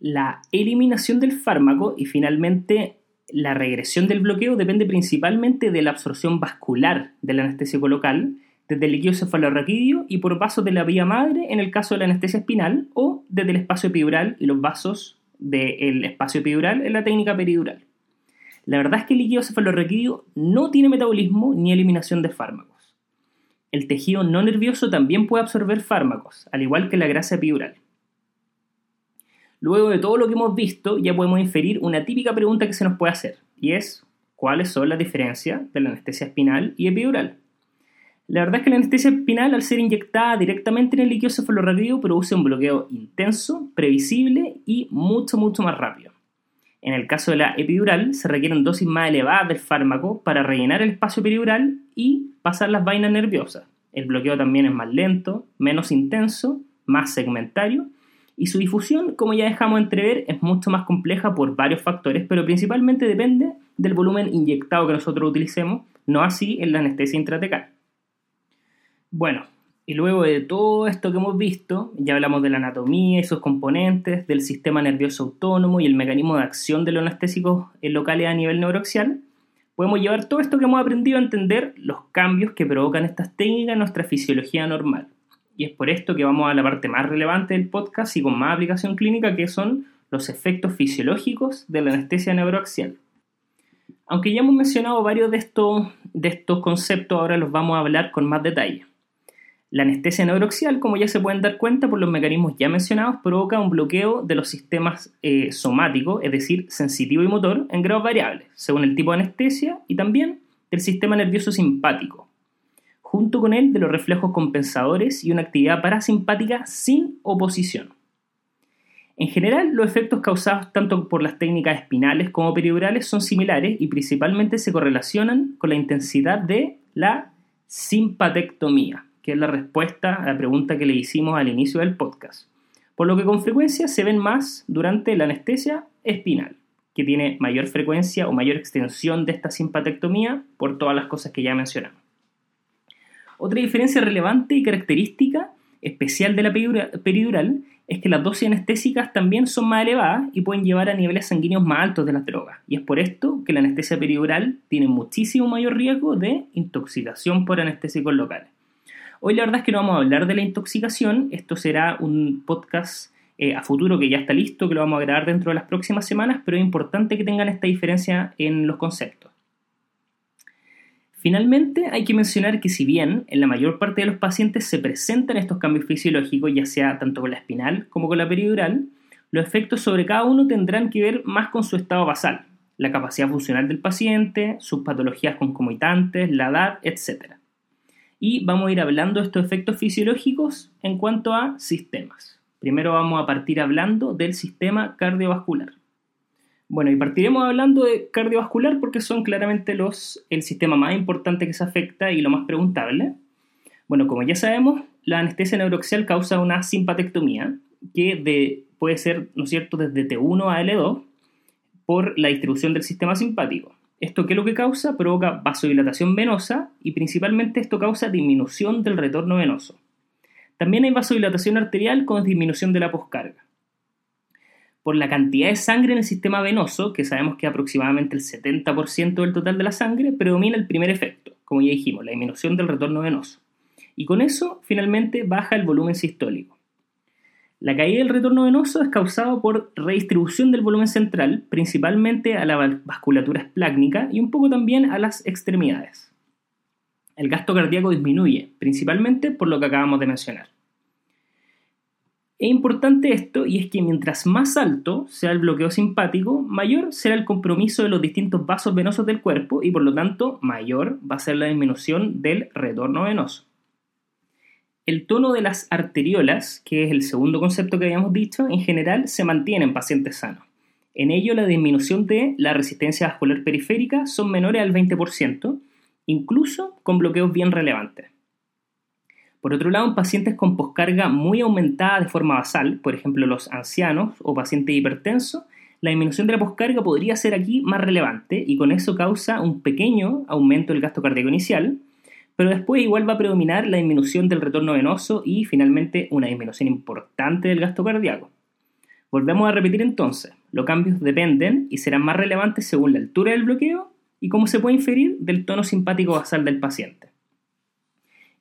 La eliminación del fármaco y finalmente la regresión del bloqueo depende principalmente de la absorción vascular del anestésico local, desde el líquido cefalorraquídeo y por vasos de la vía madre en el caso de la anestesia espinal o desde el espacio epidural y los vasos del espacio epidural en la técnica peridural. La verdad es que el líquido cefalorraquídeo no tiene metabolismo ni eliminación de fármacos. El tejido no nervioso también puede absorber fármacos, al igual que la grasa epidural. Luego de todo lo que hemos visto, ya podemos inferir una típica pregunta que se nos puede hacer, y es, ¿cuáles son las diferencias de la anestesia espinal y epidural? La verdad es que la anestesia espinal, al ser inyectada directamente en el líquido cefalorraquídeo, produce un bloqueo intenso, previsible y mucho, mucho más rápido. En el caso de la epidural, se requieren dosis más elevadas del fármaco para rellenar el espacio epidural y pasar las vainas nerviosas. El bloqueo también es más lento, menos intenso, más segmentario y su difusión, como ya dejamos entrever, es mucho más compleja por varios factores, pero principalmente depende del volumen inyectado que nosotros utilicemos, no así en la anestesia intratecal. Bueno, y luego de todo esto que hemos visto, ya hablamos de la anatomía y sus componentes, del sistema nervioso autónomo y el mecanismo de acción de los anestésicos locales a nivel neuroaxial, podemos llevar todo esto que hemos aprendido a entender los cambios que provocan estas técnicas en nuestra fisiología normal. Y es por esto que vamos a la parte más relevante del podcast y con más aplicación clínica, que son los efectos fisiológicos de la anestesia neuroaxial. Aunque ya hemos mencionado varios de estos, de estos conceptos, ahora los vamos a hablar con más detalle. La anestesia neuroxial, como ya se pueden dar cuenta por los mecanismos ya mencionados, provoca un bloqueo de los sistemas eh, somáticos, es decir, sensitivo y motor, en grados variables, según el tipo de anestesia y también del sistema nervioso simpático, junto con él de los reflejos compensadores y una actividad parasimpática sin oposición. En general, los efectos causados tanto por las técnicas espinales como periurales son similares y principalmente se correlacionan con la intensidad de la simpatectomía que es la respuesta a la pregunta que le hicimos al inicio del podcast. Por lo que con frecuencia se ven más durante la anestesia espinal, que tiene mayor frecuencia o mayor extensión de esta simpatectomía por todas las cosas que ya mencionamos. Otra diferencia relevante y característica especial de la peridural es que las dosis anestésicas también son más elevadas y pueden llevar a niveles sanguíneos más altos de las drogas. Y es por esto que la anestesia peridural tiene muchísimo mayor riesgo de intoxicación por anestésicos locales. Hoy la verdad es que no vamos a hablar de la intoxicación, esto será un podcast eh, a futuro que ya está listo, que lo vamos a grabar dentro de las próximas semanas, pero es importante que tengan esta diferencia en los conceptos. Finalmente, hay que mencionar que si bien en la mayor parte de los pacientes se presentan estos cambios fisiológicos, ya sea tanto con la espinal como con la peridural, los efectos sobre cada uno tendrán que ver más con su estado basal, la capacidad funcional del paciente, sus patologías concomitantes, la edad, etc. Y vamos a ir hablando de estos efectos fisiológicos en cuanto a sistemas. Primero vamos a partir hablando del sistema cardiovascular. Bueno, y partiremos hablando de cardiovascular porque son claramente los, el sistema más importante que se afecta y lo más preguntable. Bueno, como ya sabemos, la anestesia neuroaxial causa una simpatectomía que de, puede ser, ¿no es cierto?, desde T1 a L2 por la distribución del sistema simpático. ¿Esto qué es lo que causa? Provoca vasodilatación venosa y principalmente esto causa disminución del retorno venoso. También hay vasodilatación arterial con disminución de la poscarga por la cantidad de sangre en el sistema venoso, que sabemos que aproximadamente el 70% del total de la sangre, predomina el primer efecto, como ya dijimos, la disminución del retorno venoso. Y con eso, finalmente, baja el volumen sistólico. La caída del retorno venoso es causado por redistribución del volumen central, principalmente a la vasculatura esplácnica y un poco también a las extremidades. El gasto cardíaco disminuye, principalmente por lo que acabamos de mencionar. Es importante esto y es que mientras más alto sea el bloqueo simpático, mayor será el compromiso de los distintos vasos venosos del cuerpo y por lo tanto mayor va a ser la disminución del retorno venoso. El tono de las arteriolas, que es el segundo concepto que habíamos dicho, en general se mantiene en pacientes sanos. En ello la disminución de la resistencia vascular periférica son menores al 20%, incluso con bloqueos bien relevantes. Por otro lado, en pacientes con poscarga muy aumentada de forma basal, por ejemplo los ancianos o pacientes hipertensos, la disminución de la poscarga podría ser aquí más relevante y con eso causa un pequeño aumento del gasto cardíaco inicial, pero después igual va a predominar la disminución del retorno venoso y finalmente una disminución importante del gasto cardíaco. Volvemos a repetir entonces, los cambios dependen y serán más relevantes según la altura del bloqueo y cómo se puede inferir del tono simpático basal del paciente.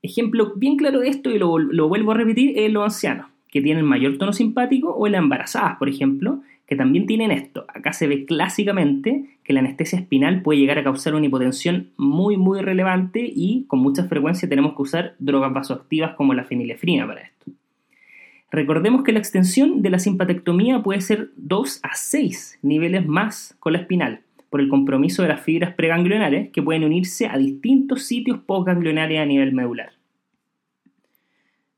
Ejemplo bien claro de esto, y lo, vuelvo a repetir, es los ancianos, que tienen mayor tono simpático, o las embarazadas, por ejemplo, que también tienen esto. Acá se ve clásicamente que la anestesia espinal puede llegar a causar una hipotensión muy, muy relevante y con mucha frecuencia tenemos que usar drogas vasoactivas como la fenilefrina para esto. Recordemos que la extensión de la simpatectomía puede ser 2 a 6 niveles más con la espinal, por el compromiso de las fibras preganglionares que pueden unirse a distintos sitios postganglionares a nivel medular.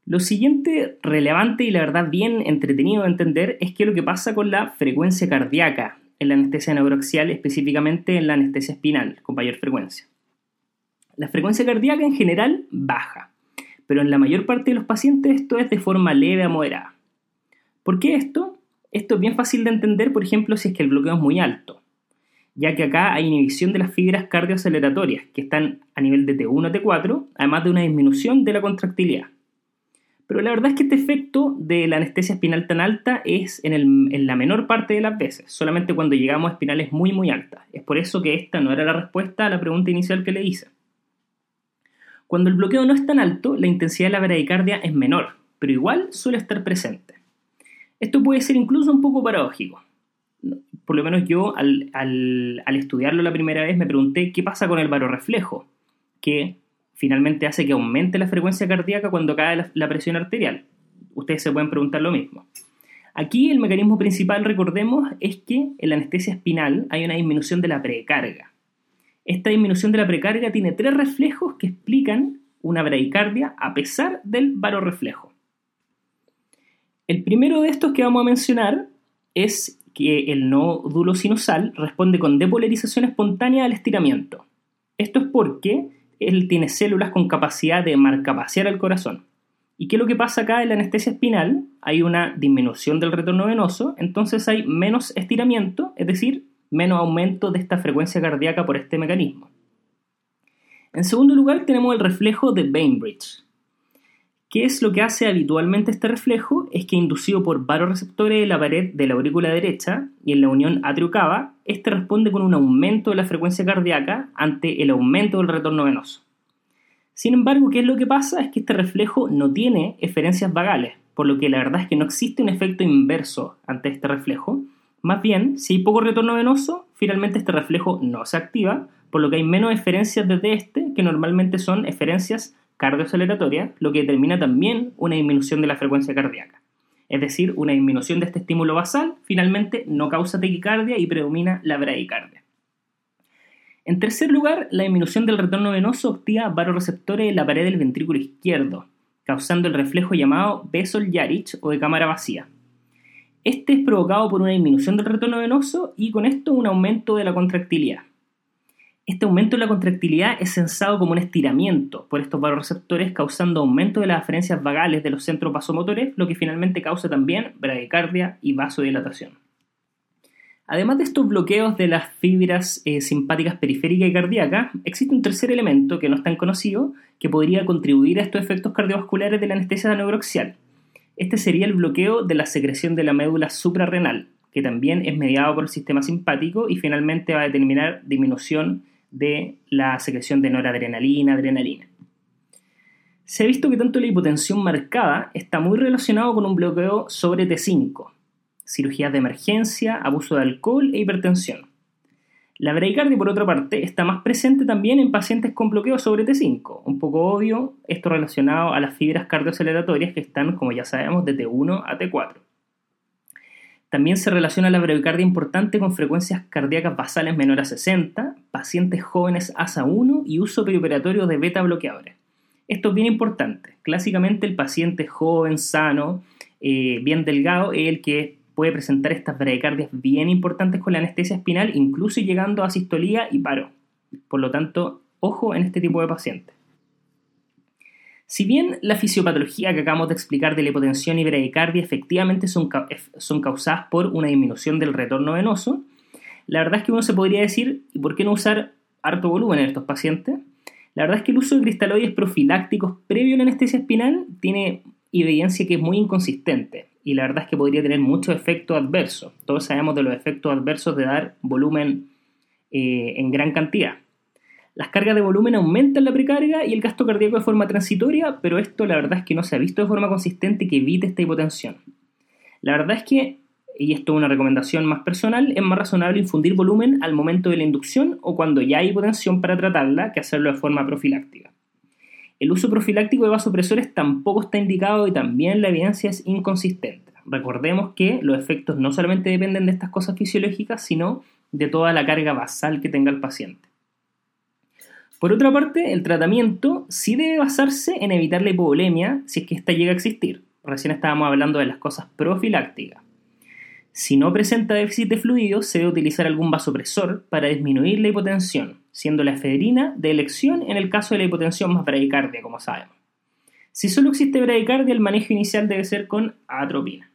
Lo siguiente relevante y la verdad bien entretenido de entender es qué es lo que pasa con la frecuencia cardíaca en la anestesia neuroaxial, específicamente en la anestesia espinal, con mayor frecuencia. La frecuencia cardíaca en general baja, pero en la mayor parte de los pacientes esto es de forma leve a moderada. ¿Por qué esto? Esto es bien fácil de entender, por ejemplo, si es que el bloqueo es muy alto ya que acá hay inhibición de las fibras cardioaceleratorias, que están a nivel de T1 a T4, además de una disminución de la contractilidad. Pero la verdad es que este efecto de la anestesia espinal tan alta es en, la menor parte de las veces, solamente cuando llegamos a espinales muy muy altas. Es por eso que esta no era la respuesta a la pregunta inicial que le hice. Cuando el bloqueo no es tan alto, la intensidad de la bradicardia es menor, pero igual suele estar presente. Esto puede ser incluso un poco paradójico por lo menos yo al, estudiarlo la primera vez me pregunté qué pasa con el baroreflejo, que finalmente hace que aumente la frecuencia cardíaca cuando cae la, presión arterial. Ustedes se pueden preguntar lo mismo. Aquí el mecanismo principal, recordemos, es que en la anestesia espinal hay una disminución de la precarga. Esta disminución de la precarga tiene tres reflejos que explican una bradicardia a pesar del baroreflejo. El primero de estos que vamos a mencionar es que el nódulo sinusal responde con depolarización espontánea al estiramiento. Esto es porque él tiene células con capacidad de marcapasear al corazón. ¿Y qué es lo que pasa acá en la anestesia espinal? Hay una disminución del retorno venoso, entonces hay menos estiramiento, es decir, menos aumento de esta frecuencia cardíaca por este mecanismo. En segundo lugar tenemos el reflejo de Bainbridge. ¿Qué es lo que hace habitualmente este reflejo? Es que inducido por receptores de la pared de la aurícula derecha y en la unión atrio-cava, este responde con un aumento de la frecuencia cardíaca ante el aumento del retorno venoso. Sin embargo, ¿qué es lo que pasa? Es que este reflejo no tiene eferencias vagales, por lo que la verdad es que no existe un efecto inverso ante este reflejo. Más bien, si hay poco retorno venoso, finalmente este reflejo no se activa, por lo que hay menos eferencias desde este, que normalmente son eferencias cardioaceleratorias, lo que determina también una disminución de la frecuencia cardíaca. Es decir, una disminución de este estímulo basal finalmente no causa taquicardia y predomina la bradicardia. En tercer lugar, la disminución del retorno venoso activa varoreceptores en la pared del ventrículo izquierdo, causando el reflejo llamado Bessel-Yarich o de cámara vacía. Este es provocado por una disminución del retorno venoso y con esto un aumento de la contractilidad. Este aumento de la contractilidad es sensado como un estiramiento por estos varoreceptores, causando aumento de las aferencias vagales de los centros vasomotores, lo que finalmente causa también bradicardia y vasodilatación. Además de estos bloqueos de las fibras eh, simpáticas periféricas y cardíacas, existe un tercer elemento que no es tan conocido que podría contribuir a estos efectos cardiovasculares de la anestesia neuroaxial. Este sería el bloqueo de la secreción de la médula suprarrenal, que también es mediado por el sistema simpático y finalmente va a determinar disminución de la secreción de noradrenalina, adrenalina. Se ha visto que tanto la hipotensión marcada está muy relacionado con un bloqueo sobre T5, cirugías de emergencia, abuso de alcohol e hipertensión. La bradicardia, por otra parte, está más presente también en pacientes con bloqueo sobre T5, un poco obvio, esto relacionado a las fibras cardioaceleratorias que están, como ya sabemos, de T1 a T4. También se relaciona la bradicardia importante con frecuencias cardíacas basales menores a 60, pacientes jóvenes ASA1 y uso perioperatorio de beta bloqueadores. Esto es bien importante. Clásicamente el paciente joven, sano, eh, bien delgado es el que puede presentar estas bradicardias bien importantes con la anestesia espinal, incluso llegando a sistolía y paro. Por lo tanto, ojo en este tipo de pacientes. Si bien la fisiopatología que acabamos de explicar de la hipotensión y bradicardia efectivamente son, son causadas por una disminución del retorno venoso, la verdad es que uno se podría decir, ¿y por qué no usar harto volumen en estos pacientes? La verdad es que el uso de cristaloides profilácticos previo a la anestesia espinal tiene evidencia que es muy inconsistente y la verdad es que podría tener muchos efectos adversos. Todos sabemos de los efectos adversos de dar volumen eh, en gran cantidad. Las cargas de volumen aumentan la precarga y el gasto cardíaco de forma transitoria, pero esto la verdad es que no se ha visto de forma consistente que evite esta hipotensión. La verdad es que, y esto es una recomendación más personal, es más razonable infundir volumen al momento de la inducción o cuando ya hay hipotensión para tratarla que hacerlo de forma profiláctica. El uso profiláctico de vasopresores tampoco está indicado y también la evidencia es inconsistente. Recordemos que los efectos no solamente dependen de estas cosas fisiológicas, sino de toda la carga basal que tenga el paciente. Por otra parte, el tratamiento sí debe basarse en evitar la hipovolemia si es que ésta llega a existir. Recién estábamos hablando de las cosas profilácticas. Si no presenta déficit de fluidos, se debe utilizar algún vasopresor para disminuir la hipotensión, siendo la efedrina de elección en el caso de la hipotensión más bradicardia, como sabemos. Si solo existe bradicardia, el manejo inicial debe ser con atropina.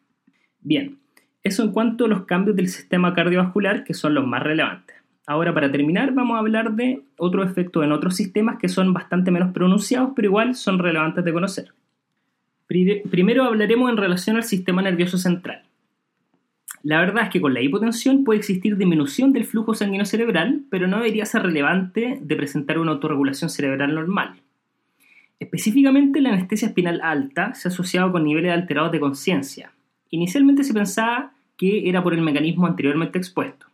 Bien, eso en cuanto a los cambios del sistema cardiovascular que son los más relevantes. Ahora, para terminar, vamos a hablar de otros efectos en otros sistemas que son bastante menos pronunciados, pero igual son relevantes de conocer. Primero hablaremos en relación al sistema nervioso central. La verdad es que con la hipotensión puede existir disminución del flujo sanguíneo cerebral, pero no debería ser relevante de presentar una autorregulación cerebral normal. Específicamente, la anestesia espinal alta se ha asociado con niveles alterados de conciencia. Inicialmente se pensaba que era por el mecanismo anteriormente expuesto.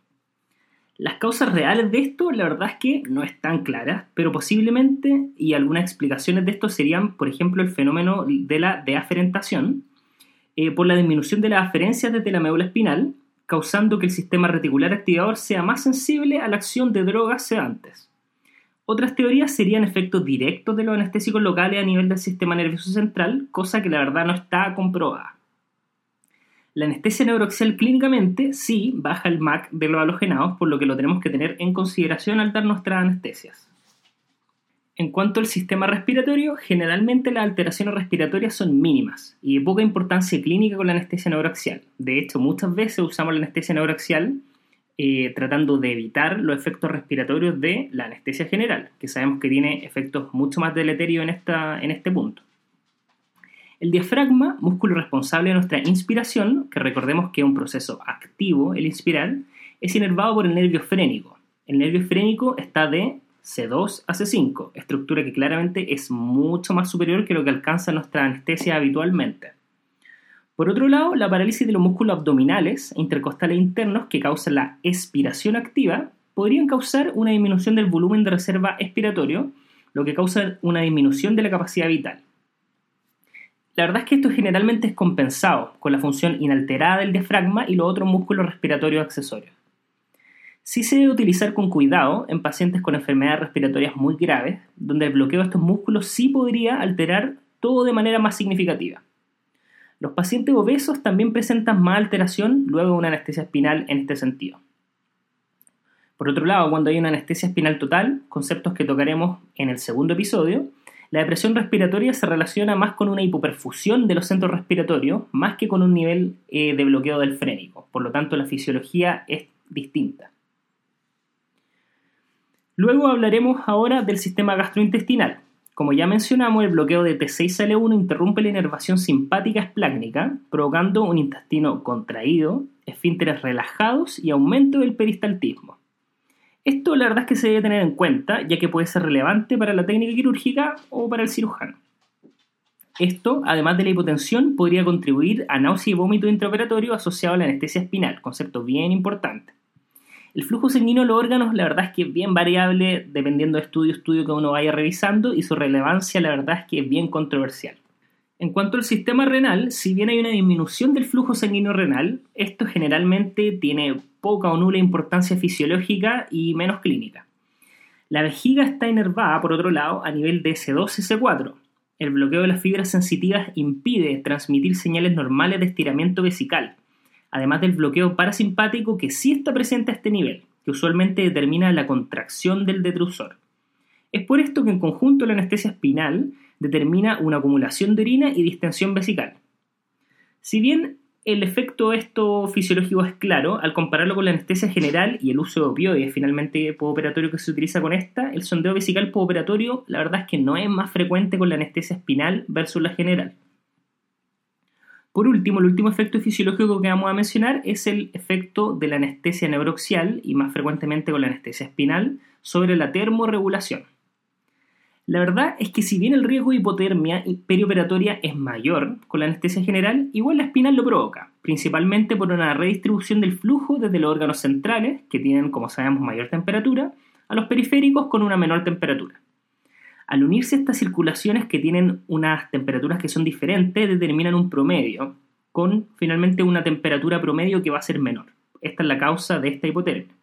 Las causas reales de esto, la verdad es que no están claras, pero posiblemente, y algunas explicaciones de esto serían, por ejemplo, el fenómeno de la deaferentación, eh, por la disminución de las aferencias desde la médula espinal, causando que el sistema reticular activador sea más sensible a la acción de drogas sedantes. Otras teorías serían efectos directos de los anestésicos locales a nivel del sistema nervioso central, cosa que la verdad no está comprobada. La anestesia neuroaxial clínicamente sí baja el MAC de los halogenados, por lo que lo tenemos que tener en consideración al dar nuestras anestesias. En cuanto al sistema respiratorio, generalmente las alteraciones respiratorias son mínimas y de poca importancia clínica con la anestesia neuroaxial. De hecho, muchas veces usamos la anestesia neuroaxial eh, tratando de evitar los efectos respiratorios de la anestesia general, que sabemos que tiene efectos mucho más deleterios en, esta, en este punto. El diafragma, músculo responsable de nuestra inspiración, que recordemos que es un proceso activo el inspirar, es inervado por el nervio frénico. El nervio frénico está de C2 a C5, estructura que claramente es mucho más superior que lo que alcanza nuestra anestesia habitualmente. Por otro lado, la parálisis de los músculos abdominales e intercostales internos que causa la expiración activa podrían causar una disminución del volumen de reserva expiratorio, lo que causa una disminución de la capacidad vital. La verdad es que esto generalmente es compensado con la función inalterada del diafragma y los otros músculos respiratorios accesorios. Sí se debe utilizar con cuidado en pacientes con enfermedades respiratorias muy graves, donde el bloqueo de estos músculos sí podría alterar todo de manera más significativa. Los pacientes obesos también presentan más alteración luego de una anestesia espinal en este sentido. Por otro lado, cuando hay una anestesia espinal total, conceptos que tocaremos en el segundo episodio, la depresión respiratoria se relaciona más con una hipoperfusión de los centros respiratorios, más que con un nivel eh, de bloqueo del frénico. Por lo tanto, la fisiología es distinta. Luego hablaremos ahora del sistema gastrointestinal. Como ya mencionamos, el bloqueo de T6L1 interrumpe la inervación simpática esplácnica, provocando un intestino contraído, esfínteres relajados y aumento del peristaltismo. Esto la verdad es que se debe tener en cuenta, ya que puede ser relevante para la técnica quirúrgica o para el cirujano. Esto, además de la hipotensión, podría contribuir a náusea y vómito intraoperatorio asociado a la anestesia espinal, concepto bien importante. El flujo sanguíneo de los órganos, la verdad es que es bien variable dependiendo de estudio a estudio que uno vaya revisando y su relevancia, la verdad es que es bien controversial. En cuanto al sistema renal, si bien hay una disminución del flujo sanguíneo renal, esto generalmente tiene poca o nula importancia fisiológica y menos clínica. La vejiga está inervada, por otro lado, a nivel de S2-S4. El bloqueo de las fibras sensitivas impide transmitir señales normales de estiramiento vesical, además del bloqueo parasimpático que sí está presente a este nivel, que usualmente determina la contracción del detrusor. Es por esto que en conjunto la anestesia espinal determina una acumulación de orina y distensión vesical. Si bien el efecto esto fisiológico es claro, al compararlo con la anestesia general y el uso de opioides finalmente postoperatorio que se utiliza con esta, el sondeo vesical postoperatorio la verdad es que no es más frecuente con la anestesia espinal versus la general. Por último, el último efecto fisiológico que vamos a mencionar es el efecto de la anestesia neuroxial y más frecuentemente con la anestesia espinal sobre la termorregulación. La verdad es que si bien el riesgo de hipotermia perioperatoria es mayor con la anestesia general, igual la espinal lo provoca, principalmente por una redistribución del flujo desde los órganos centrales, que tienen, como sabemos, mayor temperatura, a los periféricos con una menor temperatura. Al unirse estas circulaciones que tienen unas temperaturas que son diferentes, determinan un promedio, con finalmente una temperatura promedio que va a ser menor. Esta es la causa de esta hipotermia.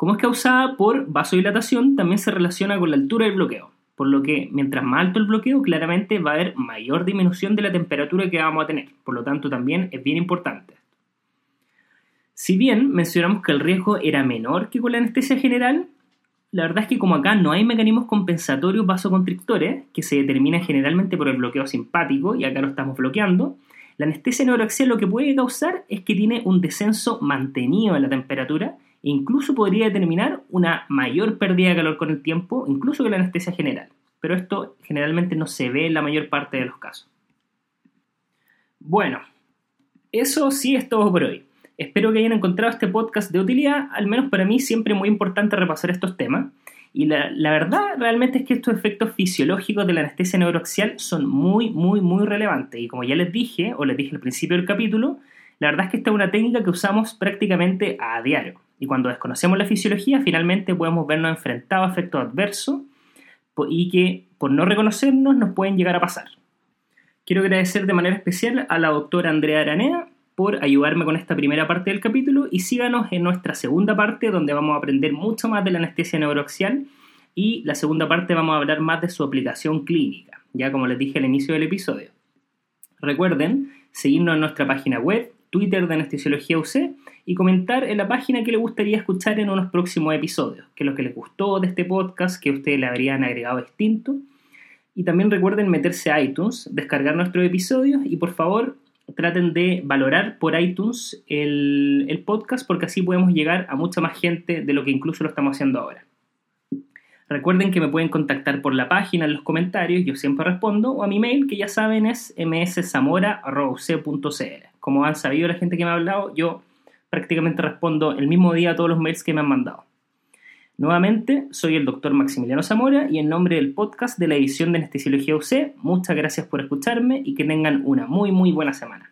Como es causada por vasodilatación, también se relaciona con la altura del bloqueo, por lo que mientras más alto el bloqueo, claramente va a haber mayor disminución de la temperatura que vamos a tener, por lo tanto también es bien importante. Si bien mencionamos que el riesgo era menor que con la anestesia general, la verdad es que como acá no hay mecanismos compensatorios vasoconstrictores, que se determinan generalmente por el bloqueo simpático, y acá lo estamos bloqueando, la anestesia neuroaxial lo que puede causar es que tiene un descenso mantenido en la temperatura incluso podría determinar una mayor pérdida de calor con el tiempo, incluso que la anestesia general. Pero esto generalmente no se ve en la mayor parte de los casos. Bueno, eso sí es todo por hoy. Espero que hayan encontrado este podcast de utilidad, al menos para mí siempre muy importante repasar estos temas. Y la, verdad realmente es que estos efectos fisiológicos de la anestesia neuroaxial son muy, muy, muy relevantes. Y como ya les dije, o les dije al principio del capítulo, la verdad es que esta es una técnica que usamos prácticamente a diario. Y cuando desconocemos la fisiología, finalmente podemos vernos enfrentados a efectos adversos y que por no reconocernos nos pueden llegar a pasar. Quiero agradecer de manera especial a la doctora Andrea Aranea por ayudarme con esta primera parte del capítulo y síganos en nuestra segunda parte donde vamos a aprender mucho más de la anestesia neuroaxial y la segunda parte vamos a hablar más de su aplicación clínica, ya como les dije al inicio del episodio. Recuerden seguirnos en nuestra página web, Twitter de Anestesiología UC y comentar en la página que les gustaría escuchar en unos próximos episodios, que es lo que les gustó de este podcast, que ustedes le habrían agregado distinto. Y también recuerden meterse a iTunes, descargar nuestros episodios y por favor traten de valorar por iTunes el, podcast porque así podemos llegar a mucha más gente de lo que incluso lo estamos haciendo ahora. Recuerden que me pueden contactar por la página en los comentarios, yo siempre respondo, o a mi mail que ya saben es mszamora.c.cl. Como han sabido la gente que me ha hablado, yo prácticamente respondo el mismo día a todos los mails que me han mandado. Nuevamente, soy el doctor Maximiliano Zamora y en nombre del podcast de la edición de Anestesiología UC, muchas gracias por escucharme y que tengan una muy muy buena semana.